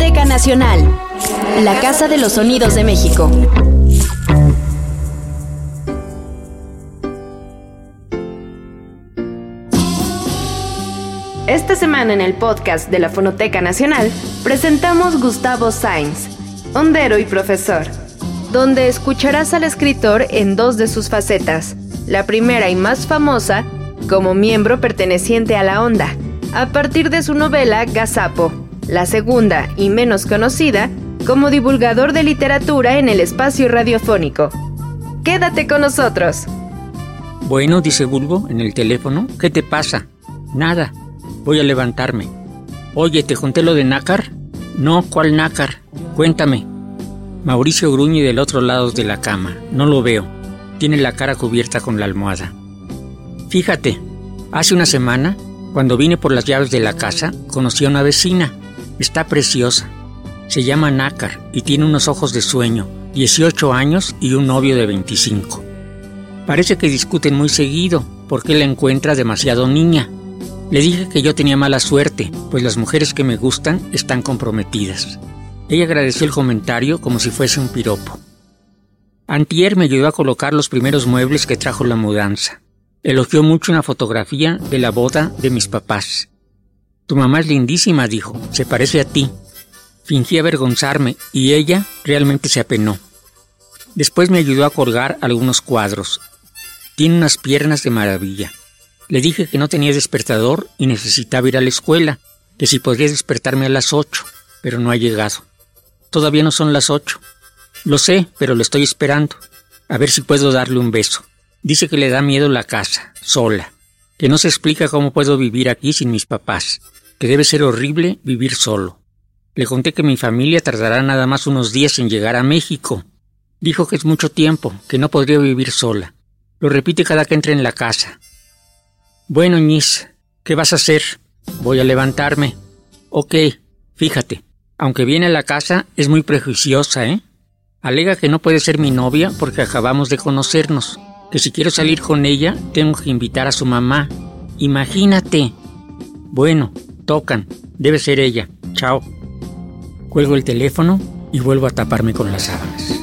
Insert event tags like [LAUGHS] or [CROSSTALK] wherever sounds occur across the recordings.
Fonoteca Nacional, la Casa de los Sonidos de México. Esta semana en el podcast de la Fonoteca Nacional presentamos Gustavo Sainz, hondero y profesor, donde escucharás al escritor en dos de sus facetas. La primera y más famosa, como miembro perteneciente a la onda, a partir de su novela Gazapo. La segunda, y menos conocida, como divulgador de literatura en el espacio radiofónico. Quédate con nosotros. Bueno, dice Bulbo en el teléfono, ¿qué te pasa? Nada, voy a levantarme. Oye, ¿te conté lo de Nácar? No, ¿cuál Nácar? Cuéntame. Mauricio gruñe del otro lado de la cama. No lo veo. Tiene la cara cubierta con la almohada. Fíjate, hace una semana, cuando vine por las llaves de la casa, conocí a una vecina. Está preciosa. Se llama Nácar y tiene unos ojos de sueño, 18 años y un novio de 25. Parece que discuten muy seguido porque la encuentra demasiado niña. Le dije que yo tenía mala suerte, pues las mujeres que me gustan están comprometidas. Ella agradeció el comentario como si fuese un piropo. Antier me ayudó a colocar los primeros muebles que trajo la mudanza. Elogió mucho una fotografía de la boda de mis papás. Tu mamá es lindísima, dijo, se parece a ti. Fingí avergonzarme y ella realmente se apenó. Después me ayudó a colgar algunos cuadros. Tiene unas piernas de maravilla. Le dije que no tenía despertador y necesitaba ir a la escuela, que si podría despertarme a las ocho, pero no ha llegado. Todavía no son las ocho. Lo sé, pero lo estoy esperando. A ver si puedo darle un beso. Dice que le da miedo la casa, sola, que no se explica cómo puedo vivir aquí sin mis papás, que debe ser horrible vivir solo. Le conté que mi familia tardará nada más unos días en llegar a México. Dijo que es mucho tiempo, que no podría vivir sola. Lo repite cada que entre en la casa. Bueno, Ñis, ¿qué vas a hacer? Voy a levantarme. Ok, fíjate, aunque viene a la casa, es muy prejuiciosa, ¿eh? Alega que no puede ser mi novia porque acabamos de conocernos que si quiero salir con ella, tengo que invitar a su mamá. Imagínate. Bueno, tocan. Debe ser ella. Chao. Cuelgo el teléfono y vuelvo a taparme con las sábanas.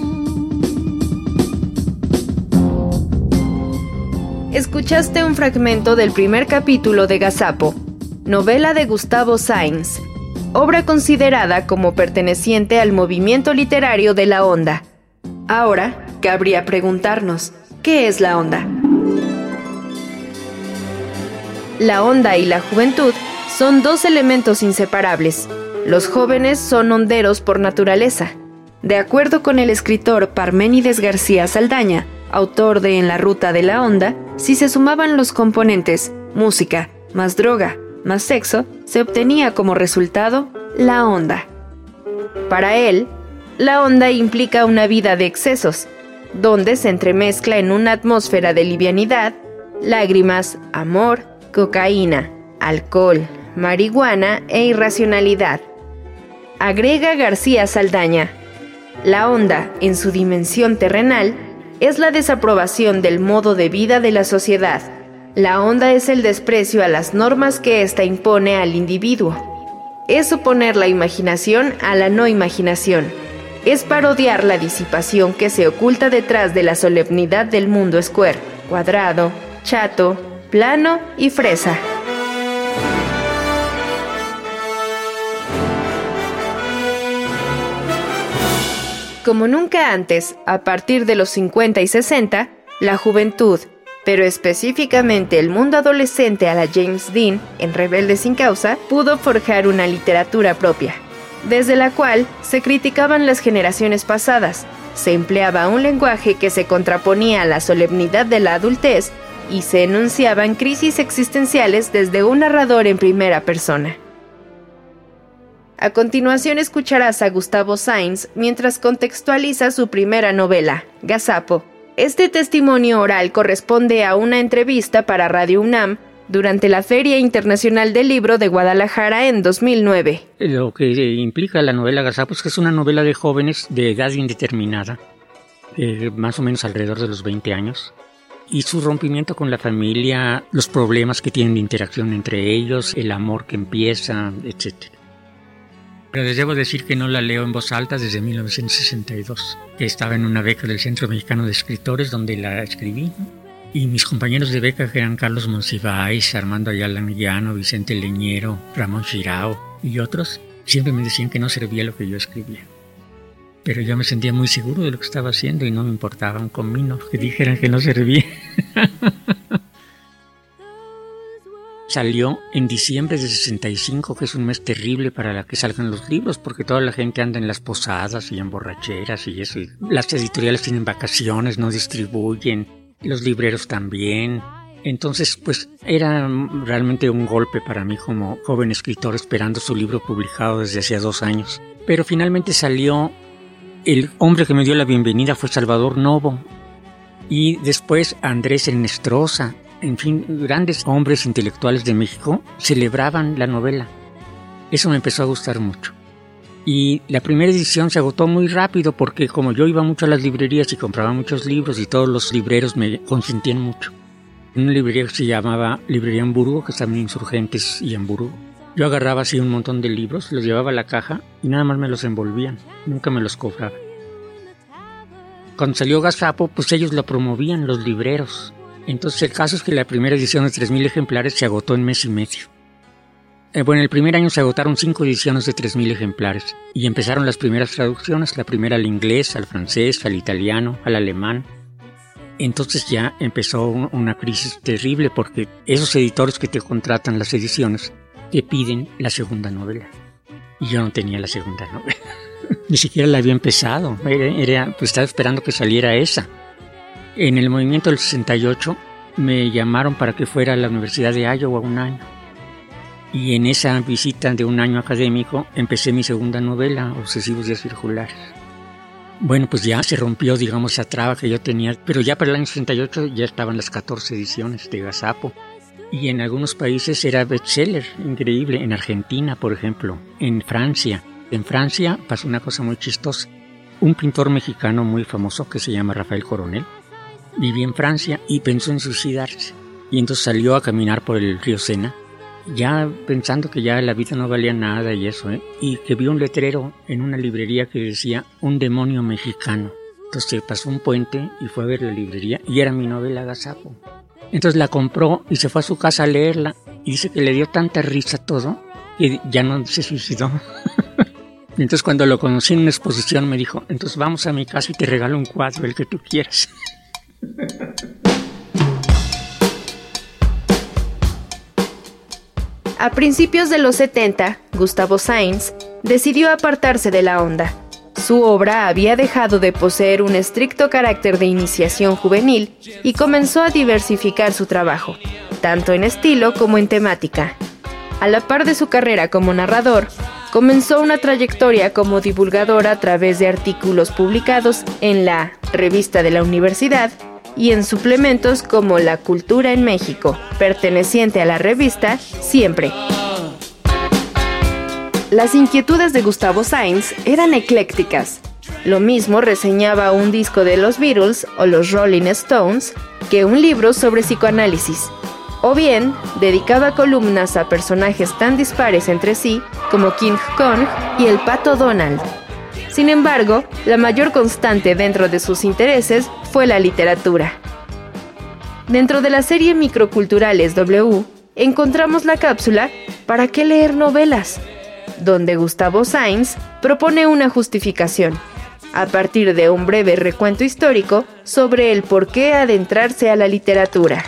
Escuchaste un fragmento del primer capítulo de Gazapo, novela de Gustavo Sainz, obra considerada como perteneciente al movimiento literario de la onda. Ahora, cabría preguntarnos, ¿Qué es la onda? La onda y la juventud son dos elementos inseparables. Los jóvenes son honderos por naturaleza. De acuerdo con el escritor Parménides García Saldaña, autor de En la ruta de la onda, si se sumaban los componentes música, más droga, más sexo, se obtenía como resultado la onda. Para él, la onda implica una vida de excesos, donde se entremezcla en una atmósfera de livianidad, lágrimas, amor, cocaína, alcohol, marihuana e irracionalidad. Agrega García Saldaña, la onda, en su dimensión terrenal, es la desaprobación del modo de vida de la sociedad. La onda es el desprecio a las normas que ésta impone al individuo. Es oponer la imaginación a la no imaginación es parodiar la disipación que se oculta detrás de la solemnidad del mundo square, cuadrado, chato, plano y fresa. Como nunca antes, a partir de los 50 y 60, la juventud, pero específicamente el mundo adolescente a la James Dean en Rebelde sin causa, pudo forjar una literatura propia desde la cual se criticaban las generaciones pasadas, se empleaba un lenguaje que se contraponía a la solemnidad de la adultez y se enunciaban crisis existenciales desde un narrador en primera persona. A continuación escucharás a Gustavo Sainz mientras contextualiza su primera novela, Gazapo. Este testimonio oral corresponde a una entrevista para Radio UNAM durante la Feria Internacional del Libro de Guadalajara en 2009. Lo que implica la novela Gazapos es que es una novela de jóvenes de edad indeterminada, más o menos alrededor de los 20 años, y su rompimiento con la familia, los problemas que tienen de interacción entre ellos, el amor que empieza, etc. Pero les debo decir que no la leo en voz alta desde 1962, que estaba en una beca del Centro Mexicano de Escritores donde la escribí. Y mis compañeros de beca que eran Carlos Monsiváis, Armando Ayala Millano, Vicente Leñero, Ramón Chirao y otros, siempre me decían que no servía lo que yo escribía. Pero yo me sentía muy seguro de lo que estaba haciendo y no me importaba un comino que dijeran que no servía. [LAUGHS] Salió en diciembre de 65, que es un mes terrible para la que salgan los libros, porque toda la gente anda en las posadas y en borracheras y eso. las editoriales tienen vacaciones, no distribuyen, los libreros también. Entonces, pues era realmente un golpe para mí como joven escritor esperando su libro publicado desde hacía dos años. Pero finalmente salió, el hombre que me dio la bienvenida fue Salvador Novo y después Andrés Ernestrosa en fin, grandes hombres intelectuales de México celebraban la novela. Eso me empezó a gustar mucho. Y la primera edición se agotó muy rápido porque como yo iba mucho a las librerías y compraba muchos libros y todos los libreros me consentían mucho. En una librería que se llamaba Librería Hamburgo, que estaban Insurgentes y Hamburgo. Yo agarraba así un montón de libros, los llevaba a la caja y nada más me los envolvían, nunca me los cobraban. Cuando salió Gazapo, pues ellos lo promovían, los libreros, entonces el caso es que la primera edición de 3.000 ejemplares se agotó en mes y medio. Eh, bueno, el primer año se agotaron cinco ediciones de 3.000 ejemplares y empezaron las primeras traducciones, la primera al inglés, al francés, al italiano, al alemán. Entonces ya empezó una crisis terrible porque esos editores que te contratan las ediciones te piden la segunda novela. Y yo no tenía la segunda novela. [LAUGHS] Ni siquiera la había empezado. Era, pues estaba esperando que saliera esa. En el movimiento del 68 me llamaron para que fuera a la Universidad de Iowa un año. Y en esa visita de un año académico empecé mi segunda novela, Obsesivos Días Circulares. Bueno, pues ya se rompió, digamos, esa traba que yo tenía, pero ya para el año 68 ya estaban las 14 ediciones de Gazapo. Y en algunos países era bestseller, increíble. En Argentina, por ejemplo, en Francia. En Francia pasó una cosa muy chistosa. Un pintor mexicano muy famoso que se llama Rafael Coronel vivía en Francia y pensó en suicidarse. Y entonces salió a caminar por el río Sena, ya pensando que ya la vida no valía nada y eso, ¿eh? y que vio un letrero en una librería que decía un demonio mexicano. Entonces pasó un puente y fue a ver la librería y era mi novela Gazapo. Entonces la compró y se fue a su casa a leerla y dice que le dio tanta risa todo que ya no se suicidó. [LAUGHS] entonces cuando lo conocí en una exposición me dijo, entonces vamos a mi casa y te regalo un cuadro, el que tú quieras. [LAUGHS] [LAUGHS] A principios de los 70, Gustavo Sainz decidió apartarse de la onda. Su obra había dejado de poseer un estricto carácter de iniciación juvenil y comenzó a diversificar su trabajo, tanto en estilo como en temática. A la par de su carrera como narrador, comenzó una trayectoria como divulgador a través de artículos publicados en la Revista de la Universidad y en suplementos como La Cultura en México, perteneciente a la revista Siempre. Las inquietudes de Gustavo Sainz eran eclécticas. Lo mismo reseñaba un disco de los Beatles o los Rolling Stones que un libro sobre psicoanálisis. O bien, dedicaba columnas a personajes tan dispares entre sí como King Kong y el Pato Donald. Sin embargo, la mayor constante dentro de sus intereses fue la literatura. Dentro de la serie Microculturales W, encontramos la cápsula ¿Para qué leer novelas? donde Gustavo Sainz propone una justificación, a partir de un breve recuento histórico sobre el por qué adentrarse a la literatura.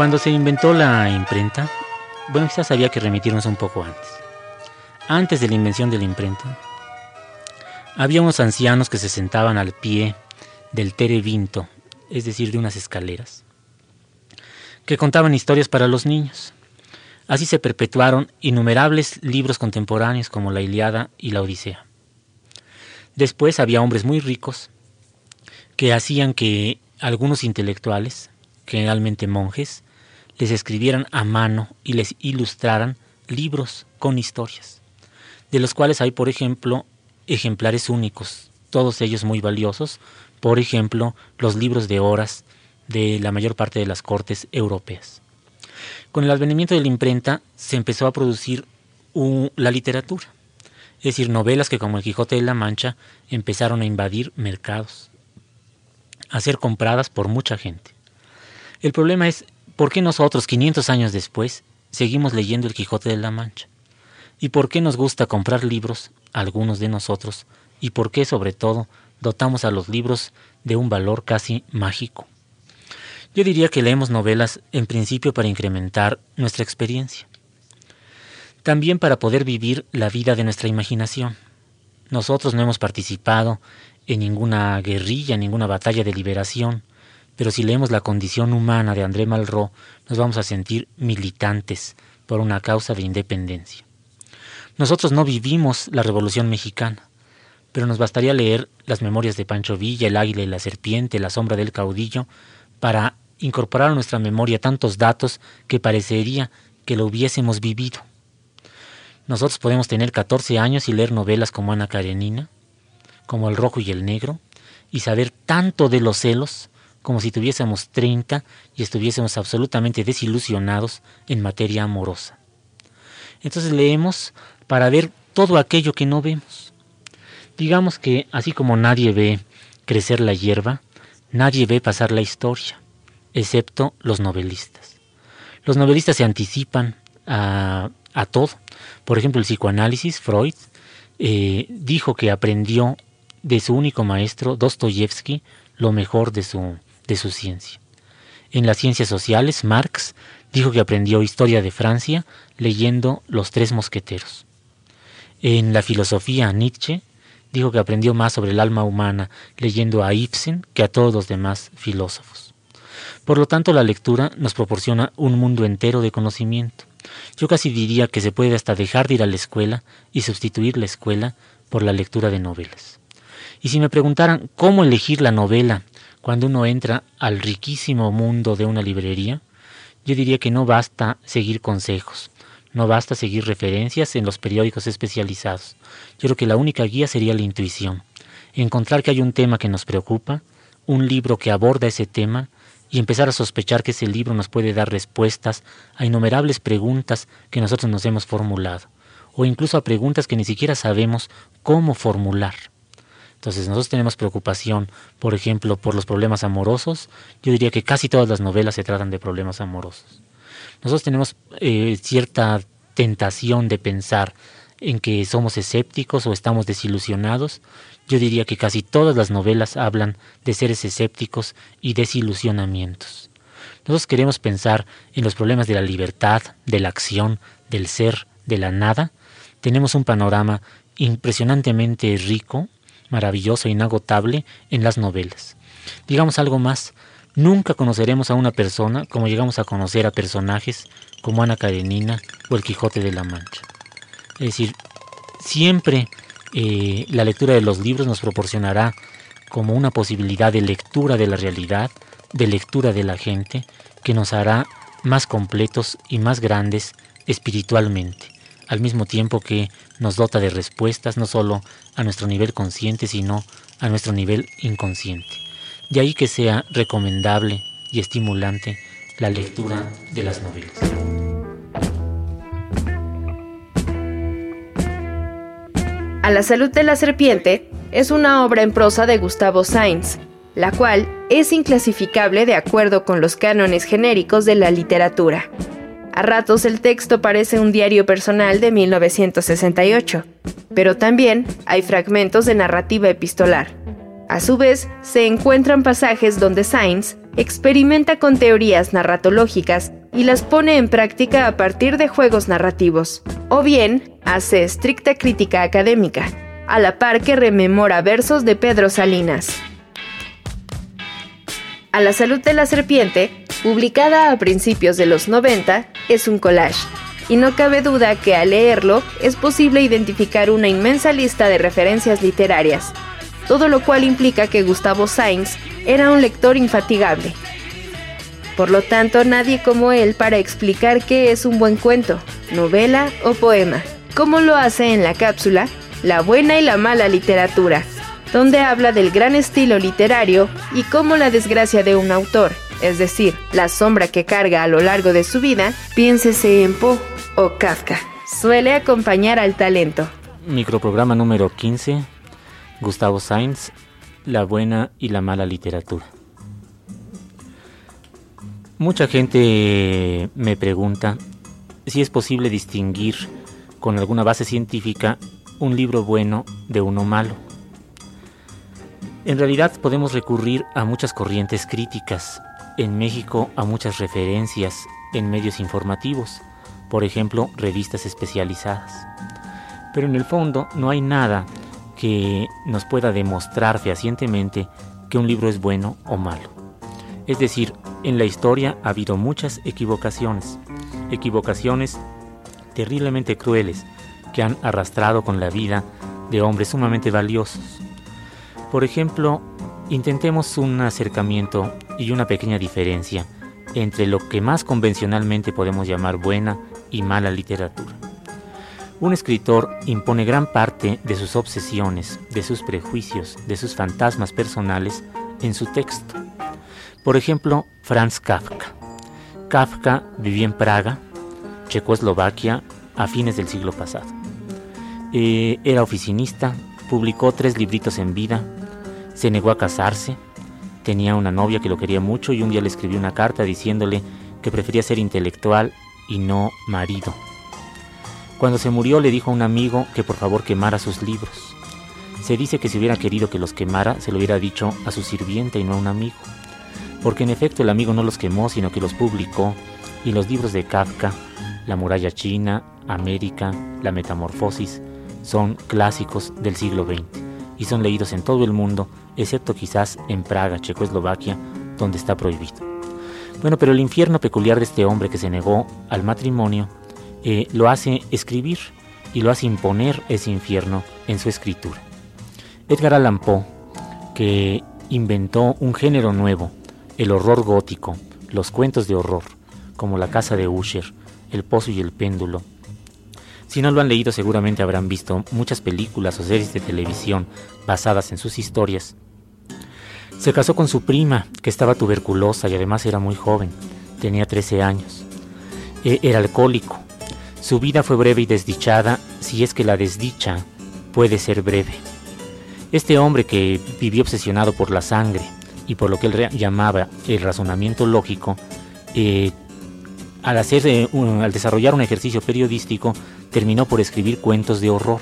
Cuando se inventó la imprenta, bueno, quizás había que remitirnos un poco antes. Antes de la invención de la imprenta, había unos ancianos que se sentaban al pie del terevinto, es decir, de unas escaleras, que contaban historias para los niños. Así se perpetuaron innumerables libros contemporáneos como la Iliada y la Odisea. Después había hombres muy ricos que hacían que algunos intelectuales, generalmente monjes, les escribieran a mano y les ilustraran libros con historias. de los cuales hay, por ejemplo, ejemplares únicos, todos ellos muy valiosos, por ejemplo, los libros de horas de la mayor parte de las cortes europeas. Con el advenimiento de la imprenta se empezó a producir la literatura, es decir, novelas que como El Quijote de la Mancha empezaron a invadir mercados, a ser compradas por mucha gente. El problema es, ¿por qué nosotros, 500 años después, seguimos leyendo El Quijote de la Mancha? ¿Y por qué nos gusta comprar libros, algunos de nosotros, y por qué, sobre todo, dotamos a los libros de un valor casi mágico? Yo diría que leemos novelas en principio para incrementar nuestra experiencia. También para poder vivir la vida de nuestra imaginación. Nosotros no hemos participado en ninguna guerrilla, ninguna batalla de liberación, pero si leemos la condición humana de André Malraux, nos vamos a sentir militantes por una causa de independencia. Nosotros no vivimos la Revolución Mexicana, pero nos bastaría leer las memorias de Pancho Villa, El Águila y la Serpiente, La Sombra del Caudillo, para incorporar a nuestra memoria tantos datos que parecería que lo hubiésemos vivido. Nosotros podemos tener 14 años y leer novelas como Ana Karenina, como El Rojo y el Negro, y saber tanto de los celos como si tuviésemos 30 y estuviésemos absolutamente desilusionados en materia amorosa. Entonces leemos para ver todo aquello que no vemos. Digamos que así como nadie ve crecer la hierba, nadie ve pasar la historia, excepto los novelistas. Los novelistas se anticipan a, todo. Por ejemplo, el psicoanálisis, Freud, eh, dijo que aprendió de su único maestro, Dostoyevsky, lo mejor de su, de su ciencia. En las ciencias sociales, Marx dijo que aprendió historia de Francia leyendo Los Tres Mosqueteros. En la filosofía, Nietzsche dijo que aprendió más sobre el alma humana leyendo a Ibsen que a todos los demás filósofos. Por lo tanto, la lectura nos proporciona un mundo entero de conocimiento. Yo casi diría que se puede hasta dejar de ir a la escuela y sustituir la escuela por la lectura de novelas. Y si me preguntaran cómo elegir la novela cuando uno entra al riquísimo mundo de una librería, yo diría que no basta seguir consejos, no basta seguir referencias en los periódicos especializados. Yo creo que la única guía sería la intuición. Encontrar que hay un tema que nos preocupa, un libro que aborda ese tema y empezar a sospechar que ese libro nos puede dar respuestas a innumerables preguntas que nosotros nos hemos formulado, o incluso a preguntas que ni siquiera sabemos cómo formular. Entonces nosotros tenemos preocupación, por ejemplo, por los problemas amorosos. Yo diría que casi todas las novelas se tratan de problemas amorosos. Nosotros tenemos eh, cierta tentación de pensar en que somos escépticos o estamos desilusionados. Yo diría que casi todas las novelas hablan de seres escépticos y desilusionamientos. Nosotros queremos pensar en los problemas de la libertad, de la acción, del ser, de la nada. Tenemos un panorama impresionantemente rico maravilloso e inagotable en las novelas. Digamos algo más, nunca conoceremos a una persona como llegamos a conocer a personajes como Ana Karenina o el Quijote de la Mancha. Es decir, siempre eh, la lectura de los libros nos proporcionará como una posibilidad de lectura de la realidad, de lectura de la gente, que nos hará más completos y más grandes espiritualmente al mismo tiempo que nos dota de respuestas no solo a nuestro nivel consciente, sino a nuestro nivel inconsciente. De ahí que sea recomendable y estimulante la lectura de las novelas. A la salud de la serpiente es una obra en prosa de Gustavo Sainz, la cual es inclasificable de acuerdo con los cánones genéricos de la literatura. A ratos el texto parece un diario personal de 1968, pero también hay fragmentos de narrativa epistolar. A su vez, se encuentran pasajes donde Sainz experimenta con teorías narratológicas y las pone en práctica a partir de juegos narrativos, o bien hace estricta crítica académica, a la par que rememora versos de Pedro Salinas. A la salud de la serpiente publicada a principios de los 90, es un collage, y no cabe duda que al leerlo es posible identificar una inmensa lista de referencias literarias, todo lo cual implica que Gustavo Sainz era un lector infatigable. Por lo tanto, nadie como él para explicar qué es un buen cuento, novela o poema. como lo hace en la cápsula La buena y la mala literatura, donde habla del gran estilo literario y cómo la desgracia de un autor, es decir, la sombra que carga a lo largo de su vida, piénsese en Poe o Kafka, suele acompañar al talento. Microprograma número 15, Gustavo Sainz, La buena y la mala literatura. Mucha gente me pregunta si es posible distinguir con alguna base científica un libro bueno de uno malo. En realidad podemos recurrir a muchas corrientes críticas, en México a muchas referencias en medios informativos, por ejemplo, revistas especializadas. Pero en el fondo no hay nada que nos pueda demostrar fehacientemente que un libro es bueno o malo. Es decir, en la historia ha habido muchas equivocaciones, equivocaciones terriblemente crueles que han arrastrado con la vida de hombres sumamente valiosos. Por ejemplo, intentemos un acercamiento y una pequeña diferencia entre lo que más convencionalmente podemos llamar buena y mala literatura. Un escritor impone gran parte de sus obsesiones, de sus prejuicios, de sus fantasmas personales en su texto. Por ejemplo, Franz Kafka. Kafka vivía en Praga, Checoslovaquia, a fines del siglo pasado. Eh, era oficinista, publicó tres libritos en vida, se negó a casarse, tenía una novia que lo quería mucho y un día le escribió una carta diciéndole que prefería ser intelectual y no marido. Cuando se murió le dijo a un amigo que por favor quemara sus libros. Se dice que si hubiera querido que los quemara, se lo hubiera dicho a su sirviente y no a un amigo porque en efecto el amigo no los quemó, sino que los publicó, y los libros de Kafka, La muralla china, América, La metamorfosis, son clásicos del siglo XX y son leídos en todo el mundo, excepto quizás en Praga, Checoslovaquia, donde está prohibido. Bueno, pero el infierno peculiar de este hombre que se negó al matrimonio eh, lo hace escribir y lo hace imponer ese infierno en su escritura. Edgar Allan Poe, que inventó un género nuevo, el horror gótico, los cuentos de horror, como La casa de Usher, El pozo y el péndulo. Si no lo han leído seguramente habrán visto muchas películas o series de televisión basadas en sus historias. Se casó con su prima, que estaba tuberculosa y además era muy joven, tenía 13 años. E, era alcohólico. Su vida fue breve y desdichada, si es que la desdicha puede ser breve. Este hombre que vivió obsesionado por la sangre, y por lo que él llamaba el razonamiento lógico, eh, al, hacer, al desarrollar un ejercicio periodístico, terminó por escribir cuentos de horror.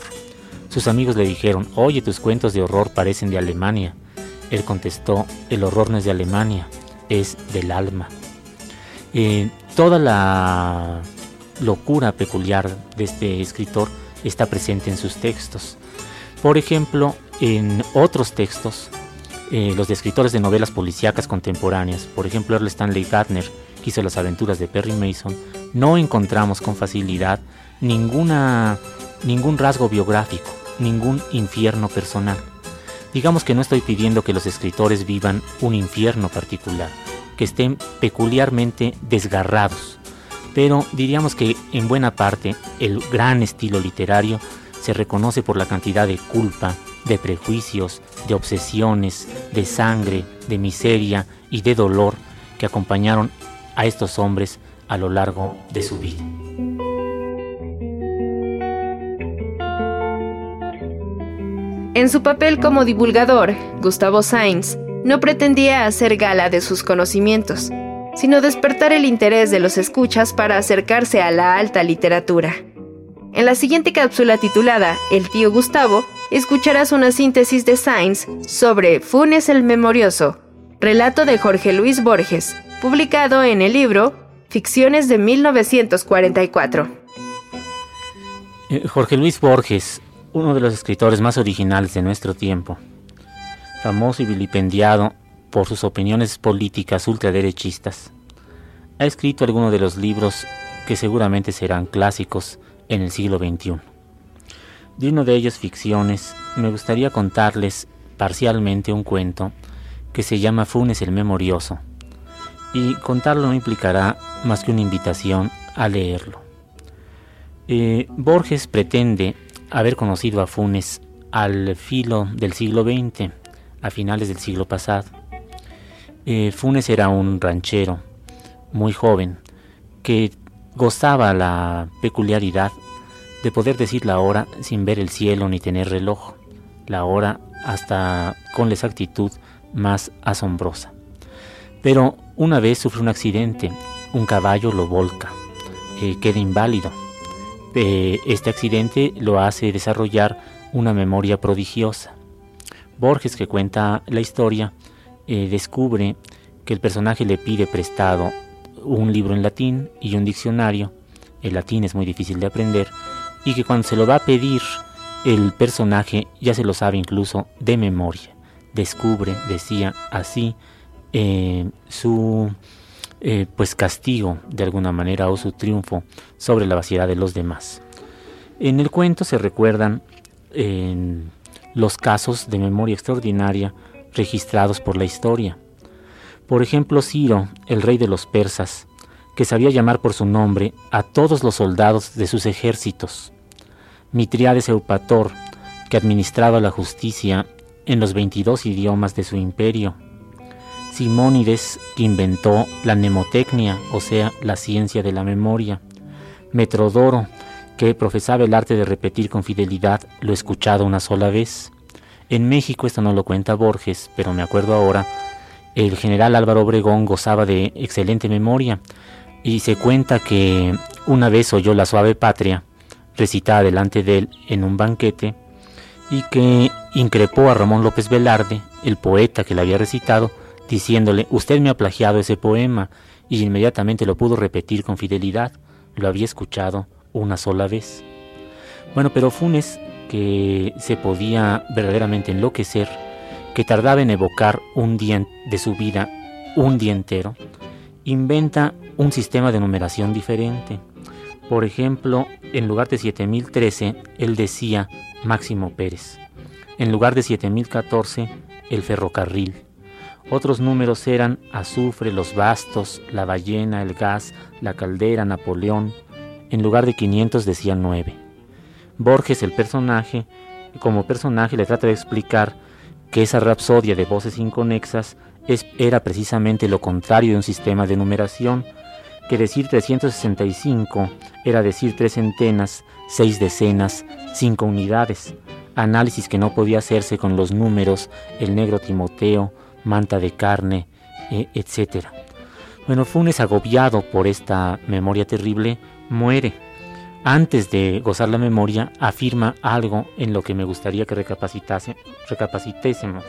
Sus amigos le dijeron, oye, tus cuentos de horror parecen de Alemania. Él contestó, el horror no es de Alemania, es del alma. Eh, toda la locura peculiar de este escritor está presente en sus textos. Por ejemplo, en otros textos eh, los escritores de novelas policíacas contemporáneas, por ejemplo Earl Stanley Gardner, hizo las aventuras de Perry Mason, no encontramos con facilidad ninguna, ningún rasgo biográfico, ningún infierno personal. Digamos que no estoy pidiendo que los escritores vivan un infierno particular, que estén peculiarmente desgarrados, pero diríamos que en buena parte el gran estilo literario se reconoce por la cantidad de culpa, de prejuicios, de obsesiones, de sangre, de miseria y de dolor que acompañaron a estos hombres a lo largo de su vida. En su papel como divulgador, Gustavo Sainz no pretendía hacer gala de sus conocimientos, sino despertar el interés de los escuchas para acercarse a la alta literatura. En la siguiente cápsula titulada El tío Gustavo, escucharás una síntesis de Sainz sobre Funes el Memorioso, relato de Jorge Luis Borges, publicado en el libro Ficciones de 1944. Eh, Jorge Luis Borges, uno de los escritores más originales de nuestro tiempo, famoso y vilipendiado por sus opiniones políticas ultraderechistas, ha escrito algunos de los libros que seguramente serán clásicos en el siglo XXI. De uno de ellos, Ficciones, me gustaría contarles parcialmente un cuento que se llama Funes el Memorioso, y contarlo no implicará más que una invitación a leerlo. Eh, Borges pretende haber conocido a Funes al filo del siglo XX, a finales del siglo pasado. Eh, Funes era un ranchero muy joven que gozaba la peculiaridad de poder decir la hora sin ver el cielo ni tener reloj, la hora hasta con la exactitud más asombrosa. Pero una vez sufre un accidente, un caballo lo volca, eh, queda inválido. Eh, este accidente lo hace desarrollar una memoria prodigiosa. Borges, que cuenta la historia, eh, descubre que el personaje le pide prestado un libro en latín y un diccionario. El latín es muy difícil de aprender y que cuando se lo va a pedir el personaje ya se lo sabe incluso de memoria. Descubre, decía así, eh, su eh, pues castigo de alguna manera o su triunfo sobre la vaciedad de los demás. En el cuento se recuerdan los casos de memoria extraordinaria registrados por la historia. Por ejemplo, Ciro, el rey de los persas, que sabía llamar por su nombre a todos los soldados de sus ejércitos. Mitriades Eupator, que administraba la justicia en los 22 idiomas de su imperio. Simónides, que inventó la mnemotecnia, o sea, la ciencia de la memoria. Metrodoro, que profesaba el arte de repetir con fidelidad lo escuchado una sola vez. En México esto no lo cuenta Borges, pero me acuerdo ahora, el general Álvaro Obregón gozaba de excelente memoria y se cuenta que una vez oyó la suave patria recitada delante de él en un banquete y que increpó a Ramón López Velarde, el poeta que le había recitado, diciéndole, usted me ha plagiado ese poema, y inmediatamente lo pudo repetir con fidelidad, lo había escuchado una sola vez. Bueno, pero Funes, que se podía verdaderamente enloquecer, que tardaba en evocar un día de su vida, un día entero, inventa un sistema de numeración diferente. Por ejemplo, en lugar de 7013, él decía Máximo Pérez. En lugar de 7014, el ferrocarril. Otros números eran azufre, los bastos, la ballena, el gas, la caldera, Napoleón. En lugar de 500 decía 9. Borges, el personaje, como personaje le trata de explicar que esa rapsodia de voces inconexas era precisamente lo contrario de un sistema de numeración, que decir 365 era decir tres centenas, seis decenas, cinco unidades, análisis que no podía hacerse con los números, el negro Timoteo, manta de carne, e, etc. Bueno, Funes, agobiado por esta memoria terrible, muere. Antes de gozar la memoria, afirma algo en lo que me gustaría que recapacitase, recapacitésemos.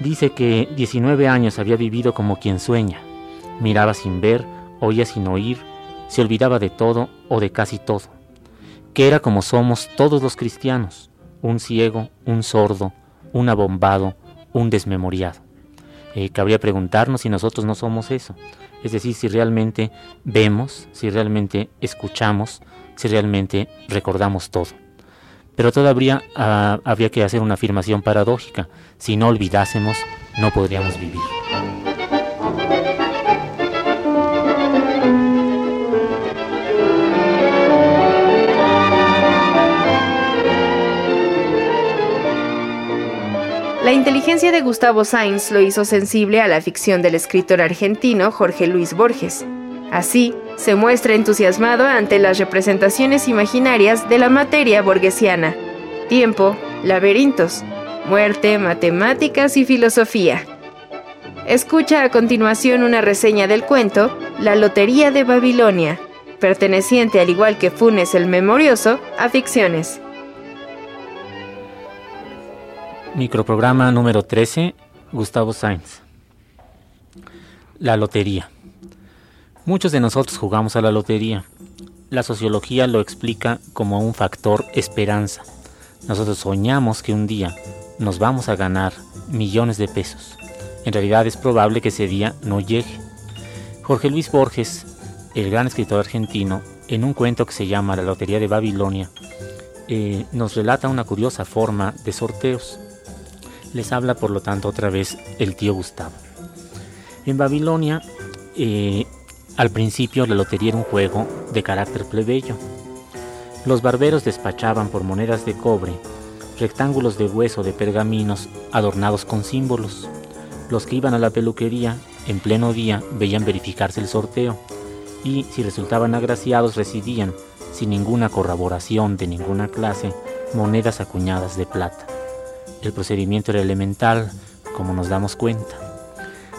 Dice que 19 años había vivido como quien sueña. Miraba sin ver, oía sin oír, se olvidaba de todo o de casi todo. Que era como somos todos los cristianos, un ciego, un sordo, un abombado, un desmemoriado. Eh, cabría preguntarnos si nosotros no somos eso. Es decir, si realmente vemos, si realmente escuchamos, si realmente recordamos todo. Pero todavía ah, habría que hacer una afirmación paradójica. Si no olvidásemos, no podríamos vivir. La inteligencia de Gustavo Sainz lo hizo sensible a la ficción del escritor argentino Jorge Luis Borges. Así, se muestra entusiasmado ante las representaciones imaginarias de la materia borgesiana. Tiempo, laberintos, muerte, matemáticas y filosofía. Escucha a continuación una reseña del cuento La Lotería de Babilonia, perteneciente al igual que Funes el Memorioso a ficciones. Microprograma número 13, Gustavo Sainz. La lotería. Muchos de nosotros jugamos a la lotería. La sociología lo explica como un factor esperanza. Nosotros soñamos que un día nos vamos a ganar millones de pesos. En realidad es probable que ese día no llegue. Jorge Luis Borges, el gran escritor argentino, en un cuento que se llama La Lotería de Babilonia, eh, nos relata una curiosa forma de sorteos. Les habla por lo tanto otra vez el tío Gustavo. En Babilonia, eh, al principio la lotería era un juego de carácter plebeyo. Los barberos despachaban por monedas de cobre rectángulos de hueso de pergaminos adornados con símbolos. Los que iban a la peluquería en pleno día veían verificarse el sorteo y si resultaban agraciados recibían, sin ninguna corroboración de ninguna clase, monedas acuñadas de plata. El procedimiento era elemental, como nos damos cuenta.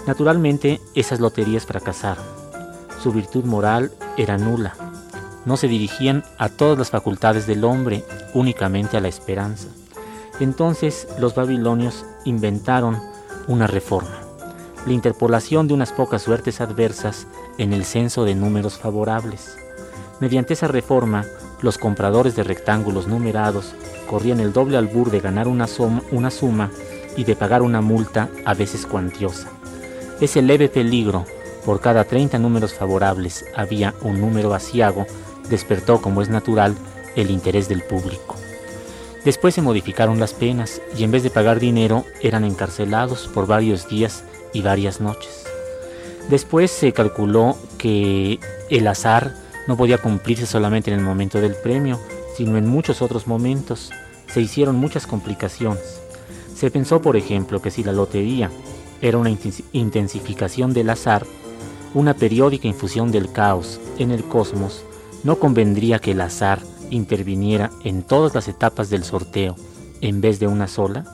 Naturalmente, esas loterías fracasaron. Su virtud moral era nula. No se dirigían a todas las facultades del hombre, únicamente a la esperanza. Entonces los babilonios inventaron una reforma, la interpolación de unas pocas suertes adversas en el censo de números favorables. Mediante esa reforma, los compradores de rectángulos numerados corrían el doble albur de ganar una, suma y de pagar una multa a veces cuantiosa. Ese leve peligro, por cada 30 números favorables había un número asiago, despertó, como es natural, el interés del público. Después se modificaron las penas y en vez de pagar dinero eran encarcelados por varios días y varias noches. Después se calculó que el azar no podía cumplirse solamente en el momento del premio, sino en muchos otros momentos. Se hicieron muchas complicaciones. Se pensó, por ejemplo, que si la lotería era una intensificación del azar, una periódica infusión del caos en el cosmos, no convendría que el azar interviniera en todas las etapas del sorteo en vez de una sola?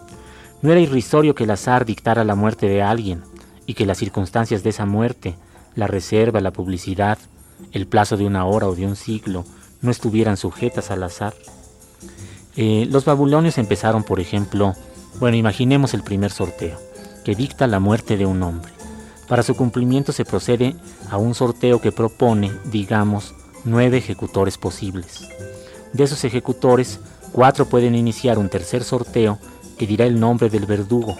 ¿No era irrisorio que el azar dictara la muerte de alguien y que las circunstancias de esa muerte, la reserva, la publicidad, el plazo de una hora o de un siglo, no estuvieran sujetas al azar? Eh, los babilonios empezaron, por ejemplo, bueno, imaginemos el primer sorteo, que dicta la muerte de un hombre. Para su cumplimiento se procede a un sorteo que propone, digamos, nueve ejecutores posibles. De esos ejecutores, cuatro pueden iniciar un tercer sorteo que dirá el nombre del verdugo.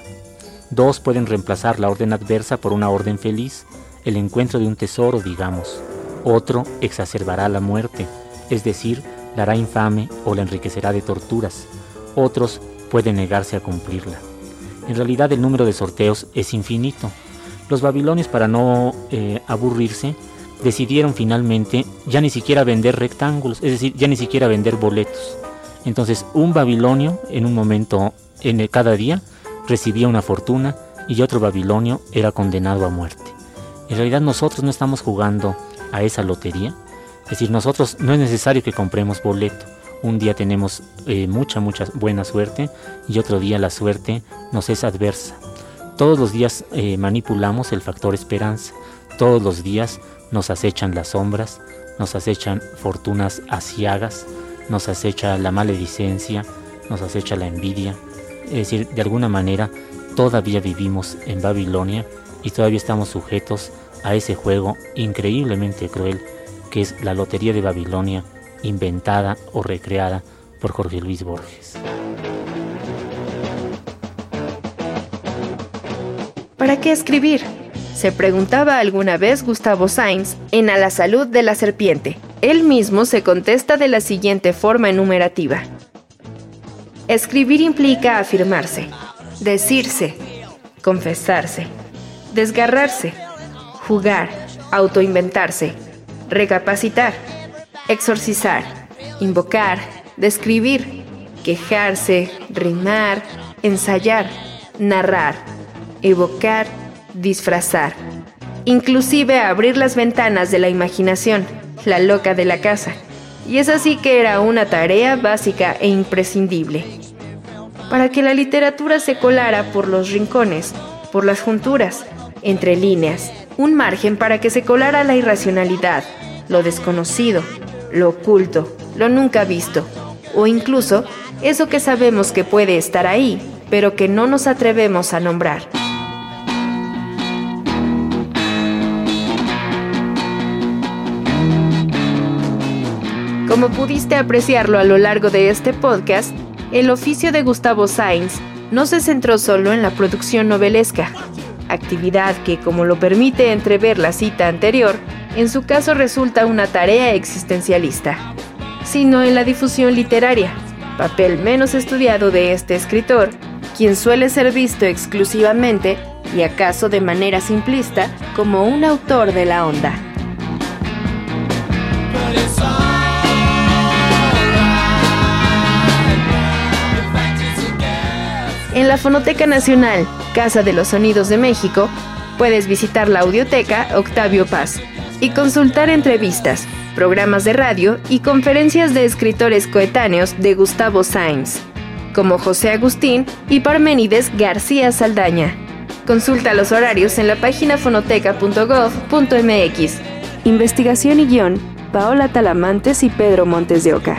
Dos pueden reemplazar la orden adversa por una orden feliz, el encuentro de un tesoro, digamos. Otro exacerbará la muerte, es decir, la hará infame o la enriquecerá de torturas. Otros pueden negarse a cumplirla. En realidad el número de sorteos es infinito. Los babilonios, para no eh, aburrirse, decidieron finalmente ya ni siquiera vender rectángulos, es decir, ya ni siquiera vender boletos. Entonces, un babilonio en un momento, en cada día, recibía una fortuna y otro babilonio era condenado a muerte. En realidad nosotros no estamos jugando a esa lotería. Es decir, nosotros no es necesario que compremos boleto. Un día tenemos eh, mucha, mucha buena suerte y otro día la suerte nos es adversa. Todos los días eh, manipulamos el factor esperanza. Todos los días nos acechan las sombras, nos acechan fortunas asiagas, nos acecha la maledicencia, nos acecha la envidia. Es decir, de alguna manera todavía vivimos en Babilonia y todavía estamos sujetos a ese juego increíblemente cruel que es la Lotería de Babilonia, inventada o recreada por Jorge Luis Borges. ¿Para qué escribir? Se preguntaba alguna vez Gustavo Sainz en A la salud de la serpiente. Él mismo se contesta de la siguiente forma enumerativa. Escribir implica afirmarse, decirse, confesarse, desgarrarse, jugar, autoinventarse, recapacitar, exorcizar, invocar, describir, quejarse, rimar, ensayar, narrar, evocar, disfrazar, inclusive abrir las ventanas de la imaginación, la loca de la casa. Y es así que era una tarea básica e imprescindible. Para que la literatura se colara por los rincones, por las junturas, entre líneas, un margen para que se colara la irracionalidad, lo desconocido, lo oculto, lo nunca visto, o incluso eso que sabemos que puede estar ahí, pero que no nos atrevemos a nombrar. Como pudiste apreciarlo a lo largo de este podcast, el oficio de Gustavo Sainz no se centró solo en la producción novelesca, actividad que, como lo permite entrever la cita anterior, en su caso resulta una tarea existencialista, sino en la difusión literaria, papel menos estudiado de este escritor, quien suele ser visto exclusivamente, y acaso de manera simplista, como un autor de la onda. La Fonoteca Nacional, Casa de los Sonidos de México, puedes visitar la audioteca Octavio Paz y consultar entrevistas, programas de radio y conferencias de escritores coetáneos de Gustavo Sainz, como José Agustín y Parménides García Saldaña. Consulta los horarios en la página fonoteca.gov.mx. Investigación y guion, Paola Talamantes y Pedro Montes de Oca.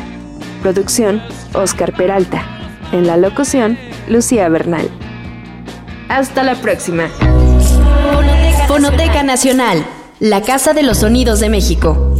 Producción, Oscar Peralta. En la locución, Lucía Bernal. Hasta la próxima. Fonoteca Nacional, la Casa de los Sonidos de México.